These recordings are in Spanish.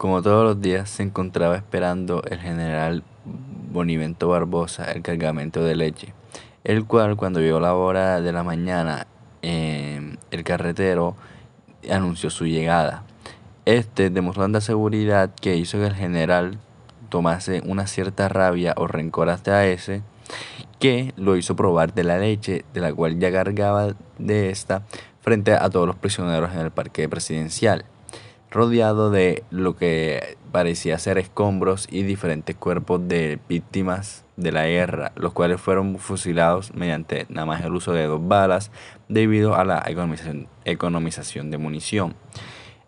Como todos los días, se encontraba esperando el general Bonivento Barbosa el cargamento de leche, el cual cuando vio la hora de la mañana, em, el carretero anunció su llegada. Este demostró tanta seguridad que hizo que el general tomase una cierta rabia o rencor hasta ese, que lo hizo probar de la leche, de la cual ya cargaba de esta, frente a todos los prisioneros en el parque presidencial rodeado de lo que parecía ser escombros y diferentes cuerpos de víctimas de la guerra, los cuales fueron fusilados mediante nada más el uso de dos balas debido a la economización, de munición.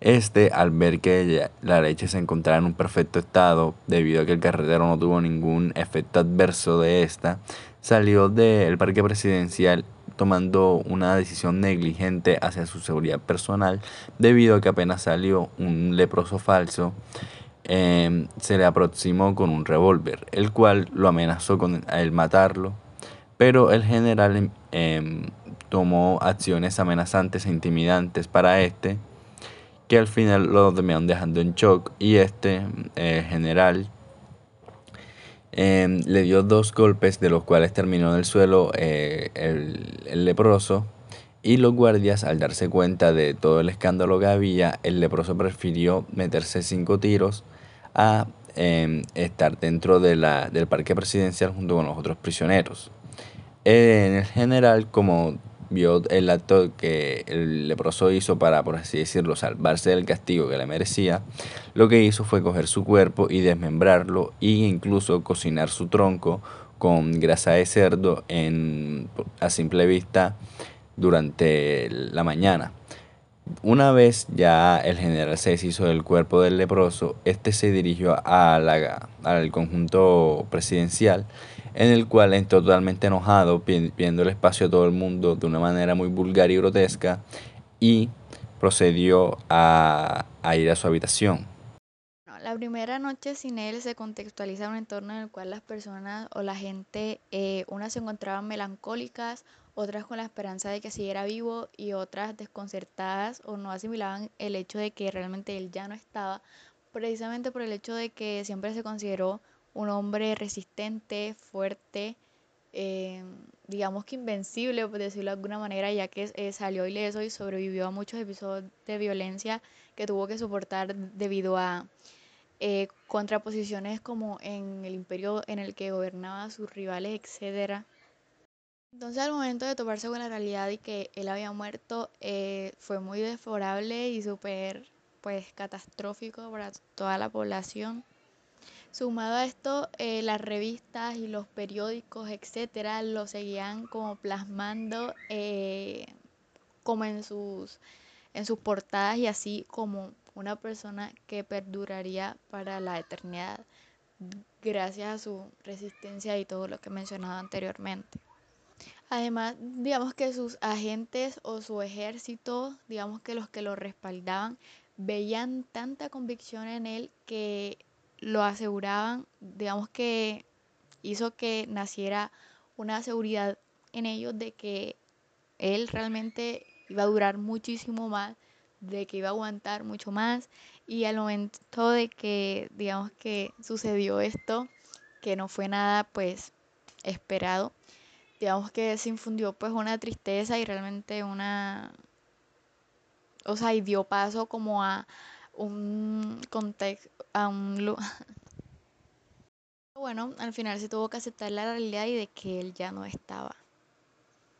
Este, al ver que la leche se encontraba en un perfecto estado, debido a que el carretero no tuvo ningún efecto adverso de esta, salió del parque presidencial tomando una decisión negligente hacia su seguridad personal debido a que apenas salió un leproso falso em, se le aproximó con un revólver, el cual lo amenazó con el matarlo, pero el general em, tomó acciones amenazantes e intimidantes para este, que al final lo terminaron dejando en shock y este eh, general Em, le dio dos golpes de los cuales terminó en el suelo eh, el, leproso y los guardias al darse cuenta de todo el escándalo que había, el leproso prefirió meterse cinco tiros a em, estar dentro de la, del parque presidencial junto con los otros prisioneros. En el general, como vio el acto que el leproso hizo para, por así decirlo, salvarse del castigo que le merecía, lo que hizo fue coger su cuerpo y desmembrarlo e incluso cocinar su tronco con grasa de cerdo en, a simple vista durante la mañana. Una vez ya el general se deshizo del cuerpo del leproso, este se dirigió a al conjunto presidencial en el cual es totalmente enojado, viendo el espacio a todo el mundo de una manera muy vulgar y grotesca, y procedió a, ir a su habitación. La primera noche sin él se contextualiza un entorno en el cual las personas o la gente, eh, unas se encontraban melancólicas, otras con la esperanza de que siguiera vivo y otras desconcertadas o no asimilaban el hecho de que realmente él ya no estaba, precisamente por el hecho de que siempre se consideró un hombre resistente, fuerte, eh, digamos que invencible, por decirlo de alguna manera, ya que eh, salió ileso y sobrevivió a muchos episodios de violencia que tuvo que soportar debido a eh, contraposiciones como en el imperio en el que gobernaba sus rivales, etc. Entonces al momento de toparse con la realidad y que él había muerto, fue muy desfavorable y súper pues catastrófico para toda la población. Sumado a esto, eh, las revistas y los periódicos, etcétera, lo seguían como plasmando eh, como en sus, en sus portadas y así como una persona que perduraría para la eternidad gracias a su resistencia y todo lo que he mencionado anteriormente. Además, digamos que sus agentes o su ejército, digamos que los que lo respaldaban, veían tanta convicción en él que lo aseguraban, digamos que hizo que naciera una seguridad en ellos de que él realmente iba a durar muchísimo más, de que iba a aguantar mucho más. Y al momento de que digamos que sucedió esto, que no fue nada pues esperado, digamos que se infundió pues una tristeza y realmente una, o sea, y dio paso como a un contexto, a un bueno, al final se tuvo que aceptar la realidad y de que él ya no estaba.